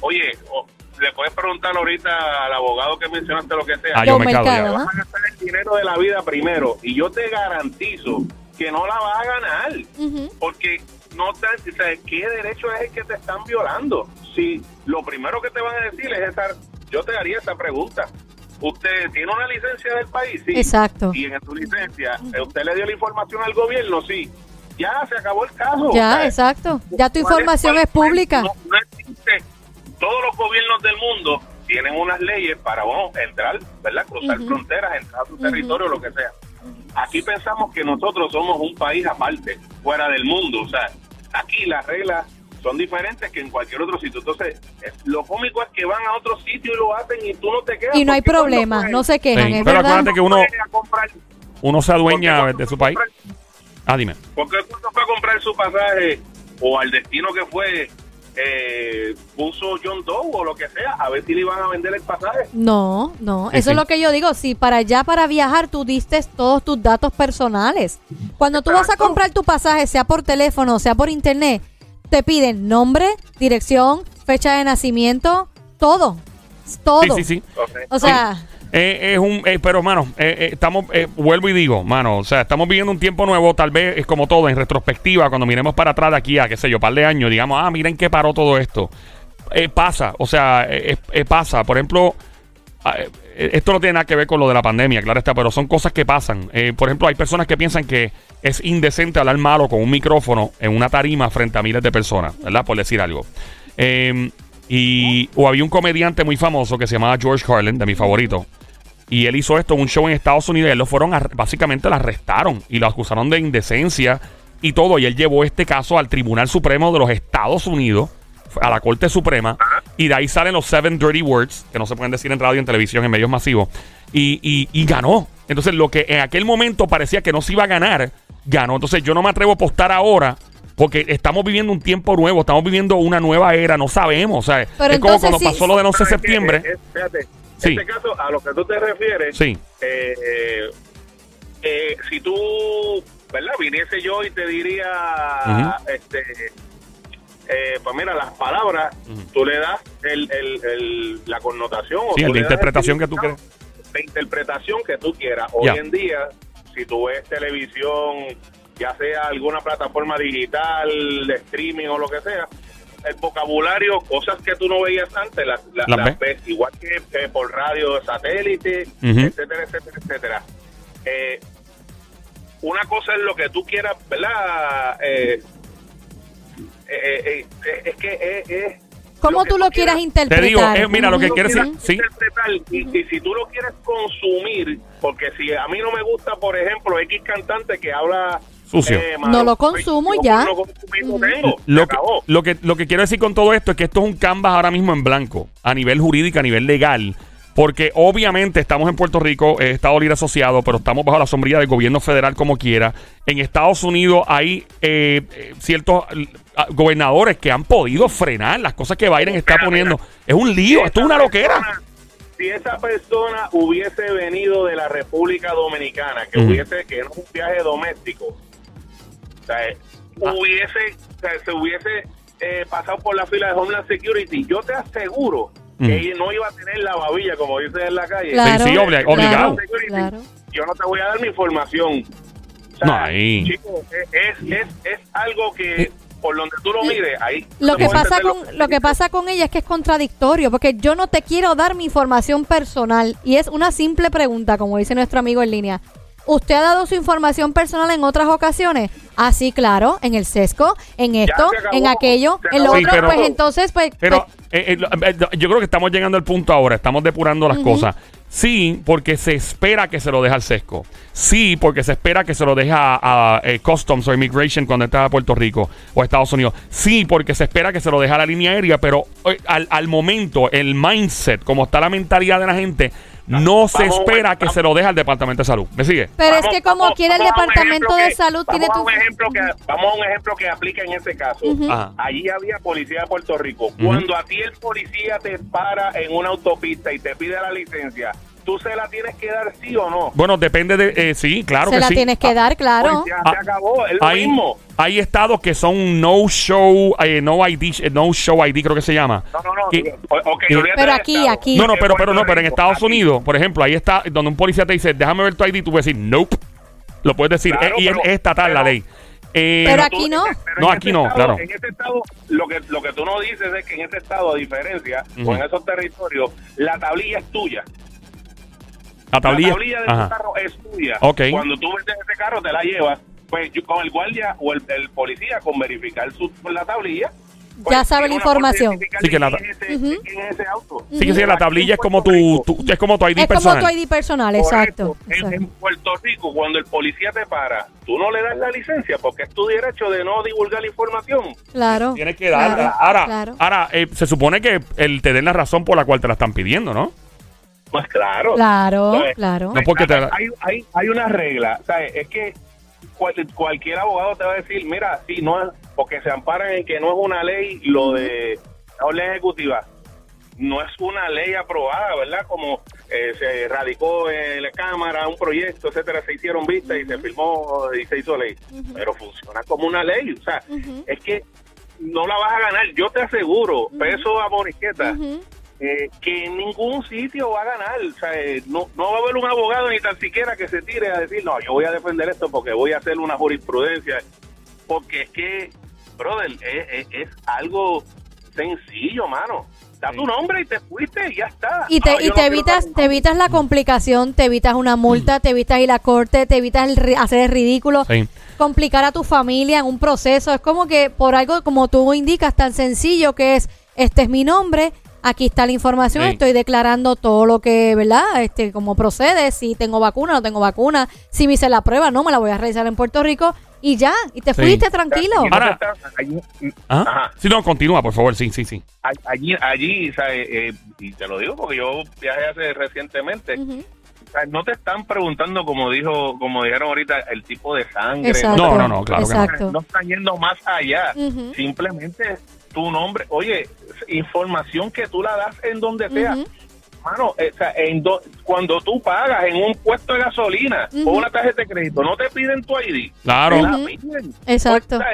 S7: Oye, o- le puedes preguntar ahorita al abogado que mencionaste lo que sea.
S1: Ah,
S2: Yo
S1: ya.
S2: ajá.
S7: Vas a gastar el dinero de la vida primero y yo te garantizo que no la vas a ganar porque no te, o sea, ¿qué derecho es el que te están violando? Si lo primero que te van a decir es estar, yo te haría esta pregunta. ¿Usted tiene una licencia del país? Sí.
S2: Exacto.
S7: Y en su licencia, ¿usted le dio la información al gobierno? Sí. Ya se acabó el caso.
S2: Ya,
S7: O sea,
S2: exacto. Ya tu
S7: ¿cuál
S2: información es pública.
S7: No, no existe. Todos los gobiernos del mundo tienen unas leyes para vamos, entrar, ¿verdad? Cruzar fronteras, entrar a su territorio, lo que sea. Aquí pensamos que nosotros somos un país aparte, fuera del mundo. O sea, aquí las reglas son diferentes que en cualquier otro sitio. Entonces, es- lo cómico es que van a otro sitio y lo hacen y tú no te quedas.
S2: Y no hay problema, no se quejan,
S1: Sí,
S2: es
S1: pero
S2: verdad.
S1: acuérdate que uno,
S7: fue a comprar-
S1: uno se adueña de su país.
S7: comprar-
S1: Ah, dime.
S7: porque cuando fue a comprar su pasaje o al destino que fue, eh, puso John Doe o lo que sea, a ver si le iban a vender el pasaje.
S2: No, no,
S1: Sí,
S2: eso
S1: sí.
S2: es lo que yo digo. Si para allá, para viajar, tú diste todos tus datos personales. Cuando tú vas a comprar tu pasaje, sea por teléfono, sea por internet, te piden nombre, dirección, fecha de nacimiento, todo. Todo.
S1: Sí, sí, sí.
S2: O sea,
S1: Eh, es un, eh, pero mano, eh, estamos, vuelvo y digo, mano, o sea, estamos viviendo un tiempo nuevo, tal vez es como todo, en retrospectiva, cuando miremos para atrás de aquí a, qué sé yo, par de años, digamos, ah, miren qué paró todo esto. Pasa, o sea, pasa, por ejemplo, ah, esto no tiene nada que ver con lo de la pandemia, claro está, pero son cosas que pasan. Por ejemplo, hay personas que piensan que es indecente hablar malo con un micrófono en una tarima frente a miles de personas, ¿verdad? Por decir algo. Y, o había un comediante muy famoso que se llamaba George Carlin, de mi favorito. Y él hizo esto en un show en Estados Unidos y él lo fueron, a- básicamente lo arrestaron y lo acusaron de indecencia y todo. Y él llevó este caso al Tribunal Supremo de los Estados Unidos, a la Corte Suprema. Y de ahí salen los Seven Dirty Words, que no se pueden decir en radio, en televisión, en medios masivos. Y, y- y ganó. Entonces, lo que en aquel momento parecía que no se iba a ganar, ganó. Entonces, yo no me atrevo a apostar ahora. Porque estamos viviendo un tiempo nuevo, estamos viviendo una nueva era, no sabemos. O sea,
S2: Pero
S1: es como cuando
S2: sí-
S1: pasó lo del 11 de septiembre. Sí.
S7: este caso, a lo que tú te refieres,
S1: Sí.
S7: eh, eh, si tú, ¿verdad? Viniese yo y te diría, este, eh, pues mira, las palabras,
S1: Ujú.
S7: tú le das el, el- el- la connotación. o
S1: Sí,
S7: tú
S1: la interpretación que tú
S7: significado, La interpretación que tú quieras. Hoy en día, si tú ves televisión, ya sea alguna plataforma digital, de streaming o lo que sea, el vocabulario, cosas que tú no veías antes, las, las-
S1: Las
S7: las
S1: ves.
S7: ves, igual que eh, por radio, satélite, etcétera, etcétera, etcétera. Eh, una cosa es lo que tú quieras, ¿verdad? Eh, eh, eh, eh, es que eh, es...
S2: ¿Cómo
S7: que
S2: tú lo quieras
S1: Te
S2: interpretar?
S1: digo, eh, mira, lo que
S2: Ujú.
S1: quiere decir,
S7: quieras
S1: sí,
S7: interpretar y, y si tú lo quieres consumir, porque si a mí no me gusta, por ejemplo, X cantante que habla
S1: Sucio.
S7: malo,
S2: No lo consumo y ya.
S7: no consumir lo tengo,
S1: que, lo, que, lo que quiero decir con todo esto es que esto es un canvas ahora mismo en blanco, a nivel jurídico, a nivel legal. Porque obviamente estamos en Puerto Rico, eh, Estado Libre Asociado, pero estamos bajo la sombrilla del gobierno federal como quiera. En Estados Unidos hay eh, eh, ciertos eh, gobernadores que han podido frenar las cosas que Biden está
S7: Mira,
S1: poniendo.
S7: mira.
S1: Es un lío, esto es una loquera.
S7: persona- Si esa persona hubiese venido de la República Dominicana, que hubiese, que no es un viaje doméstico, sea, eh,
S1: Ah.
S7: hubiese, o sea, se hubiese eh, pasado por la fila de Homeland Security, yo te aseguro
S1: Ujú.
S7: que ella no iba a tener la babilla, como dicen en la calle.
S2: Claro,
S1: Sí, sí, obli- obligado.
S2: Claro.
S7: Yo no te voy a dar mi información. O sea,
S1: No, ahí.
S7: chico, es, es, es algo que por donde tú lo mires, ahí.
S2: Lo que pasa con lo que pasa con ella es que es contradictorio, porque yo no te quiero dar mi información personal y es una simple pregunta, como dice nuestro amigo en línea. ¿Usted ha dado su información personal en otras ocasiones? Así, claro, en el sesco, en esto,
S7: acabó,
S2: en aquello, en lo.
S1: Sí,
S2: otro,
S1: pero-
S2: pues entonces, pues,
S1: Pero
S2: pues,
S1: eh, eh, lo- eh, yo creo que estamos llegando al punto ahora, estamos depurando las cosas. Sí, porque se espera que se lo deje al sesco. Sí, porque se espera que se lo deje a, a, eh, Customs o Immigration cuando está a Puerto Rico o Estados Unidos. Sí, porque se espera que se lo deje a la línea aérea, pero eh, al, al momento, el mindset, como está la mentalidad de la gente, no se
S7: Vamos,
S1: espera que
S7: vamos.
S1: se lo deje al Departamento de Salud. ¿Me sigue?
S2: pero es que como
S7: vamos-
S2: quiere el Departamento de
S7: que-
S2: Salud, tiene tu...
S7: un ejemplo que Vamos a un ejemplo que aplica en este caso. Allí había policía de Puerto Rico. Cuando a ti el policía te para en una autopista y te pide la licencia, ¿tú se la tienes que dar sí o no?
S1: Bueno, depende de... eh, sí, claro
S2: se
S1: que
S2: la
S1: sí.
S2: tienes que dar, claro.
S7: Pues ya
S1: Ah,
S7: se acabó, es lo
S1: hay,
S7: mismo.
S1: hay estados que son no show, eh, no ID, eh, no show ID creo que se llama.
S7: No, no, no.
S1: Que-
S2: Pero aquí,
S7: Estado.
S2: aquí.
S1: no, no, pero,
S7: En
S1: pero no, pero en Estados
S7: aquí.
S1: Unidos, por ejemplo, ahí está donde un policía te dice, déjame ver tu ID, tú puedes decir, nope. Lo puedes decir,
S7: Claro,
S1: eh, y es
S7: pero-
S1: estatal la ley. Eh,
S2: Pero aquí no.
S7: pero
S1: No,
S7: en
S1: aquí
S7: este
S1: no,
S7: estado-
S1: claro.
S7: En este estado, lo que, lo que tú no dices es que en este estado, a diferencia, o en esos territorios, la tablilla es tuya.
S1: La tablilla.
S7: La tablilla de
S1: Ajá.
S7: tu carro es tuya.
S1: Ok.
S7: Cuando tú vendes ese carro, te la llevas. Pues yo- con el guardia o el, el policía, con verificar su, la tablilla. pues,
S2: Ya sabe la información.
S1: Sí, que la-
S7: ese-.
S1: Sí, que sí, la tablilla es como tu, es como tu ID
S2: Es como
S1: personal.
S2: tu ID personal, exacto.
S7: En, Puerto Rico, cuando el policía te para, tú no le das la licencia porque es tu derecho de no divulgar la información.
S2: Claro.
S1: Tienes que darla.
S2: Claro,
S1: ahora,
S2: claro.
S1: ahora eh, se supone que el te den la razón por la cual te la están pidiendo, ¿no?
S7: Pues claro.
S2: Claro,
S7: ¿Sabes?
S2: claro.
S1: No porque te-
S7: hay, hay, hay una regla, ¿sabes? Es que cual- cualquier abogado te va a decir, mira, sí, no es, porque se amparan en que no es una ley lo de la orden ejecutiva. No es una ley aprobada, ¿verdad? Como eh, se radicó en la Cámara un proyecto, etcétera, se hicieron vistas y se firmó y se hizo ley. Pero funciona como una ley. O sea, es que no la vas a ganar. Yo te aseguro, peso a Moriqueta. Eh, que en ningún sitio va a ganar. O sea, eh, no, no va a haber un abogado ni tan siquiera que se tire a decir, no, yo voy a defender esto porque voy a hacer una jurisprudencia. Porque es que, brother, es, es- es algo sencillo, mano. Da tu nombre y te fuiste y ya está.
S2: Y te, y te
S7: no
S2: evitas, te evitas la complicación, te evitas una multa, te evitas ir a corte, te evitas el ri- hacer el ridículo,
S1: Sí.
S2: complicar a tu familia en un proceso. Es como que por algo, como tú indicas, tan sencillo que es, este es mi nombre, aquí está la información,
S1: Sí.
S2: estoy declarando todo lo que, ¿verdad? Este, cómo procede, si tengo vacuna, no tengo vacuna, si me hice la prueba, no, me la voy a realizar en Puerto Rico y ya, y te
S1: Sí.
S2: fuiste tranquilo.
S1: Ahora-
S7: allí-
S1: ¿Ah?
S7: Ajá.
S1: Sí, no, continúa, por favor. Sí, sí, sí.
S7: allí, allí ¿sabes? Eh, y te lo digo porque yo viajé hace recientemente. No te están preguntando, como dijo, como dijeron ahorita, el tipo de sangre.
S2: Exacto.
S1: No, no, no, claro que no.
S2: Exacto.
S7: no están yendo más allá. Simplemente tu nombre, oye, información que tú la das en donde sea.
S2: Ujú.
S7: Mano, o sea, en do- cuando tú pagas en un puesto de gasolina o una tarjeta de crédito, no te piden tu ID.
S1: Claro.
S7: Te la piden.
S2: Exacto.
S7: O sea.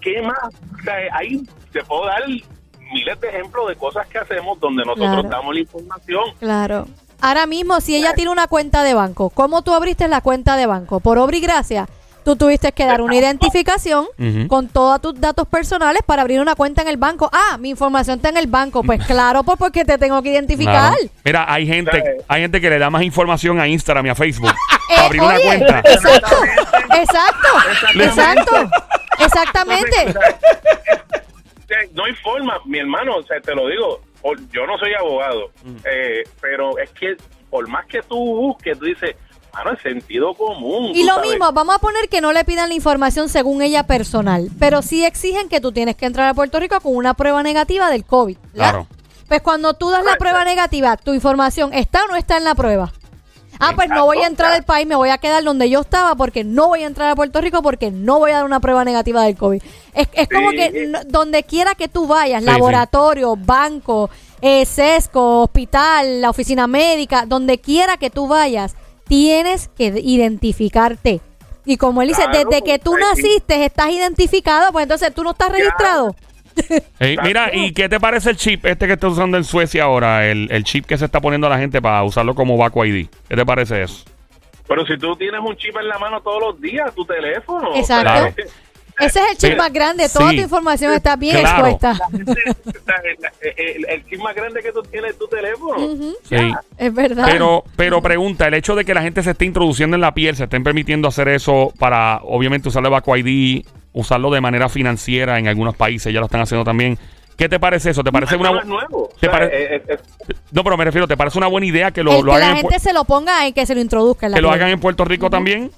S7: ¿Qué más? O sea, ahí te puedo dar miles de ejemplos de cosas que hacemos donde nosotros
S2: Claro.
S7: damos la información.
S2: Claro. Ahora mismo, si ella tiene una cuenta de banco, ¿cómo tú abriste la cuenta de banco? ¿Por obra y gracia? Tú tuviste que dar una identificación con todos tus datos personales para abrir una cuenta en el banco. Ah, mi información está en el banco. Pues claro, pues porque te tengo que identificar.
S1: Claro. Mira, hay gente, hay gente que le da más información a Instagram y a Facebook
S2: Eh,
S1: para abrir una
S2: oye,
S1: cuenta.
S2: Exacto, exacto, exacto, exactamente.
S7: Eh, No hay forma, mi hermano, o sea, te lo digo, yo no soy abogado,
S1: Mm.
S7: eh, pero es que por más que tú busques, tú dices, mano, es sentido común.
S2: Y lo
S7: sabes.
S2: mismo, vamos a poner que no le pidan la información según ella personal, pero sí exigen que tú tienes que entrar a Puerto Rico con una prueba negativa del COVID. ¿verdad?
S1: Claro.
S2: Pues cuando tú das la prueba negativa, tu información está o no está en la prueba. Ah, pues no voy a entrar al país, me voy a quedar donde yo estaba porque no voy a entrar a Puerto Rico porque no voy a dar una prueba negativa del COVID. Es, es como
S7: Sí.
S2: que no- donde quiera que tú vayas,
S1: Sí,
S2: laboratorio, banco, eh, sesco, hospital, la oficina médica, donde quiera que tú vayas, tienes que identificarte. Y como él dice,
S7: Claro,
S2: desde que tú
S7: sí.
S2: naciste estás identificado, pues entonces tú no estás registrado.
S1: Mira, ¿y qué te parece el chip este que está usando en Suecia ahora? El, el chip que se está poniendo a la gente para usarlo como Baco ID. ¿Qué te parece eso?
S7: Pero si tú tienes un chip en la mano todos los días, tu teléfono.
S2: Exacto.
S1: Claro.
S2: Ese es el chip más grande, toda
S1: Sí.
S2: tu información está bien
S1: Claro.
S2: expuesta.
S7: el, el- el chip más grande que tú tienes es tu teléfono.
S1: Sí.
S2: Es verdad.
S1: Pero, pero pregunta, el hecho de que la gente se esté introduciendo en la piel, se estén permitiendo hacer eso para, obviamente, usarlo Baco ID, usarlo de manera financiera en algunos países, ya lo están haciendo también. ¿Qué te parece eso? ¿Te parece
S7: Eso
S1: una
S7: no nuevo.
S1: ¿Te
S7: O sea,
S1: pare-
S7: eh, eh, eh,
S1: No, pero me refiero, ¿te parece una buena idea que lo,
S2: el
S1: lo
S2: que la
S1: hagan, en,
S2: gente
S1: Pu-
S2: se lo ponga y que se lo introduzca en la
S1: que lo hagan en Puerto Rico también?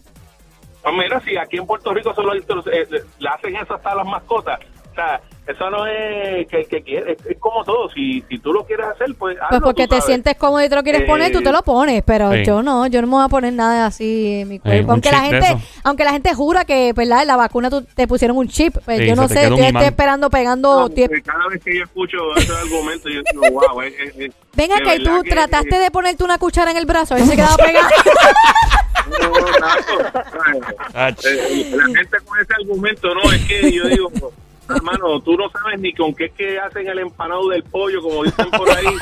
S7: Ah, mira, si aquí en Puerto Rico solo eh, le- le hacen eso hasta a las mascotas. O sea, eso no es que, que quiere, es, es como todo. Si, si tú lo quieres hacer, pues
S2: Pues
S7: hazlo,
S2: porque
S7: tú
S2: te sientes cómodo y te lo quieres
S7: Eh,
S2: poner, tú te lo pones, pero
S1: sí.
S2: yo no, yo no me voy a poner nada así en mi cuerpo. aunque la gente, aunque la gente jura que, ¿verdad? En la vacuna tú, te pusieron un chip, pues
S1: Sí,
S2: yo no sé,
S1: un
S2: estoy, esperando pegando
S7: No,
S2: tiempo.
S7: porque cada vez que yo escucho ese argumento, yo digo, wow, es, es- es-
S2: Ven
S7: de
S2: acá, y tú
S7: que-
S2: trataste de ponerte una cuchara en el brazo, a ver si se quedaba pegada.
S7: No, eh, la gente con ese argumento, no, es que yo digo, hermano, tú no sabes ni con qué es que hacen el empanado del pollo, como dicen por ahí.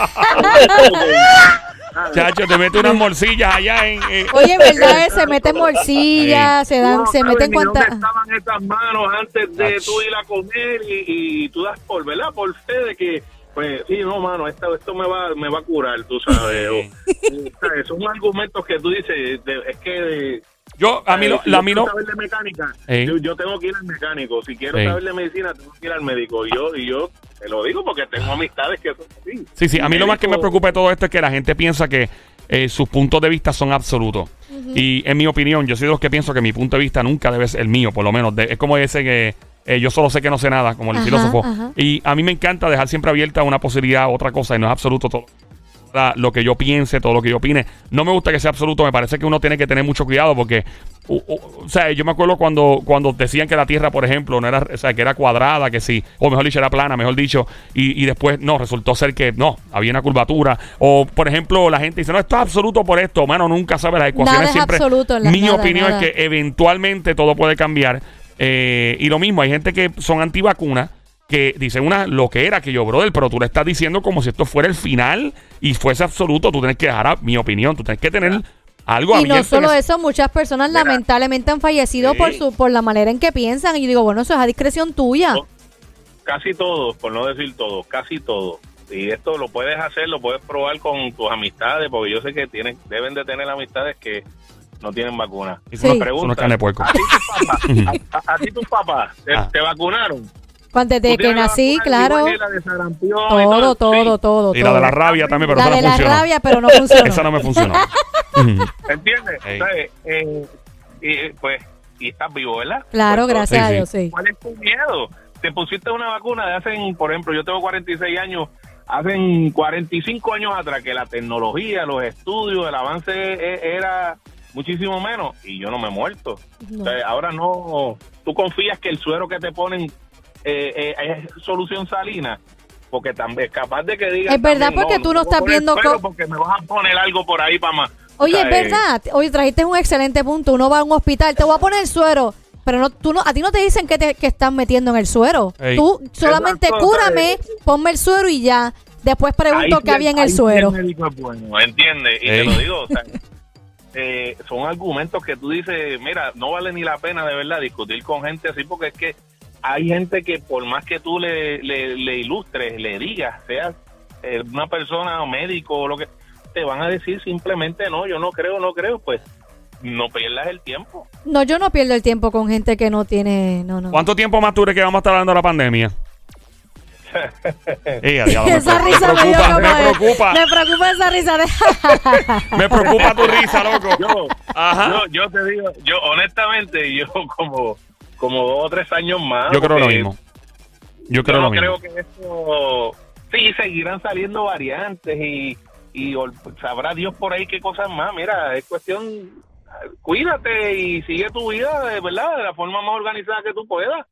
S1: Chacho, te mete unas morcillas allá en... eh,
S2: Oye, ¿verdad? Se meten morcillas, se dan,
S7: no
S2: se meten cuantas...
S7: estaban esas manos antes de
S1: Ach.
S7: tú ir a comer y, y tú das por, ¿verdad? Por fe de que, pues, sí, no, mano, esto, esto me va me va a curar, tú sabes. O, son argumentos que tú dices, de- es que...
S1: Yo, a mí, lo,
S7: eh, si
S1: la, a mí
S7: quiero
S1: lo-
S7: saber de mecánica, yo, yo tengo que ir al mecánico. Si quiero saber de medicina, tengo que ir al médico. Y yo, y yo te lo digo porque tengo amistades que son así.
S1: Sí, sí, a mí lo más que me preocupa de todo esto es que la gente piensa que eh, sus puntos de vista son absolutos. Y en mi opinión, yo soy de los que pienso que mi punto de vista nunca debe ser el mío, por lo menos. De- es como ese que eh, yo solo sé que no sé nada, como el
S2: Ajá,
S1: filósofo.
S2: ajá.
S1: Y a mí me encanta dejar siempre abierta una posibilidad, otra cosa, y no es absoluto todo lo que yo piense, todo lo que yo opine. No me gusta que sea absoluto, me parece que uno tiene que tener mucho cuidado porque, u- o sea, yo me acuerdo cuando, cuando decían que la Tierra, por ejemplo, no era, o sea, que era cuadrada, que sí, o mejor dicho, era plana, mejor dicho, y, y después no, resultó ser que no, había una curvatura. O, por ejemplo, la gente dice, no, esto es absoluto por esto, mano, nunca sabe las ecuaciones
S2: Nada es
S1: siempre.
S2: absoluto la-
S1: Mi
S2: nada,
S1: opinión
S2: nada.
S1: es que eventualmente todo puede cambiar. Eh, y lo mismo, hay gente que son antivacunas que dicen una lo que era que yo, brother, pero tú le estás diciendo como si esto fuera el final y fuese absoluto. Tú tienes que dejar a mi opinión, tú tienes que tener algo
S2: Y no solo eso, muchas personas
S7: Mira.
S2: lamentablemente han fallecido
S1: Sí.
S2: por su por la manera en que piensan. Y yo digo, bueno, eso es a discreción tuya.
S7: Casi todos, por no decir todos, casi todos. Y esto lo puedes hacer, lo puedes probar con tus amistades, porque yo sé que tienen, deben de tener amistades que no tienen vacuna.
S1: Es
S2: Sí.
S1: una-
S7: Pregunta,
S1: es una carne de puerco.
S7: ¿A ti tus papás, a, a- a ti tus papás te,
S1: Ah.
S7: te vacunaron?
S2: Cuando
S7: ¿Tú
S2: desde que
S7: la
S2: nací, claro.
S7: viruela, de
S2: Todo, todo,
S7: Sí.
S2: todo,
S1: Y la de la rabia también, pero
S2: La
S1: esa no
S2: de la
S1: funcionó.
S2: rabia, pero no funcionó.
S1: Esa no me funcionó.
S7: ¿Entiendes? ¿Sabes? Eh, y, pues, y estás vivo, ¿verdad?
S2: Claro,
S7: Pues,
S2: gracias a Dios, sí.
S7: ¿Cuál es tu miedo? Te pusiste una vacuna de hace, por ejemplo, yo tengo 46 años, hace 45 años atrás que la tecnología, los estudios, el avance e- era muchísimo menos y yo no me he muerto.
S2: No.
S7: O sea, ahora no, tú confías que el suero que te ponen eh, eh, es solución salina. Porque también es capaz de que digas
S2: Es verdad,
S7: también,
S2: porque tú no estás viendo
S7: porque me vas a poner algo por ahí para más.
S2: Oye,
S7: O sea,
S2: es
S7: eh,
S2: verdad. Oye, trajiste un excelente punto. Uno va a un hospital, te voy a poner el suero. Pero no, tú no, a ti no te dicen que te que están metiendo en el suero.
S1: Ey.
S2: Tú solamente
S7: Exacto,
S2: cúrame, ponme el suero y ya. Después pregunto
S7: Ahí
S2: qué había en el suero.
S7: médico es bueno, ¿entiendes? Y
S1: Ey.
S7: te lo digo, o sea, eh, son argumentos que tú dices, mira, no vale ni la pena de verdad discutir con gente así porque es que hay gente que por más que tú le, le, le ilustres, le digas, seas eh, una persona o médico o lo que te van a decir simplemente no, yo no creo, no creo, pues no pierdas el tiempo.
S2: No, yo no pierdo el tiempo con gente que no tiene. No, no.
S1: ¿Cuánto tiempo más tú crees que vamos a estar hablando de la pandemia? Ey, a diablo, me,
S2: esa
S1: pre-
S2: risa
S1: me
S2: me, dio
S1: preocupa,
S2: como
S1: me preocupa,
S2: Me preocupa esa risa de.
S1: me preocupa tu risa, loco.
S7: Yo,
S1: Ajá.
S7: yo, yo te digo, yo honestamente, yo como, como dos o tres años más.
S1: Yo creo lo
S7: porque
S1: mismo. Yo
S7: Yo
S1: creo
S7: no
S1: lo mismo.
S7: creo que esto, sí, seguirán saliendo variantes y, y sabrá Dios por ahí qué cosas más. Mira, es cuestión, cuídate y sigue tu vida, de verdad, de la forma más organizada que tú puedas.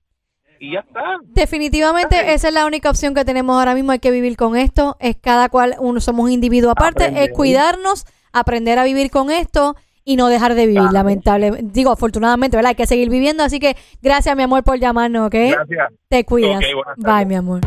S7: Y ya está.
S2: Definitivamente esa es la única opción que tenemos ahora mismo. Hay que vivir con esto. Es cada cual, uno somos un individuo aparte.
S7: Aprender.
S2: Es cuidarnos, aprender a vivir con esto y no dejar de vivir, lamentable. Digo, afortunadamente, ¿verdad? Hay que seguir viviendo. Así que gracias, mi amor, por llamarnos, ¿ok?
S7: Gracias.
S2: Te cuidas. Bye, mi amor.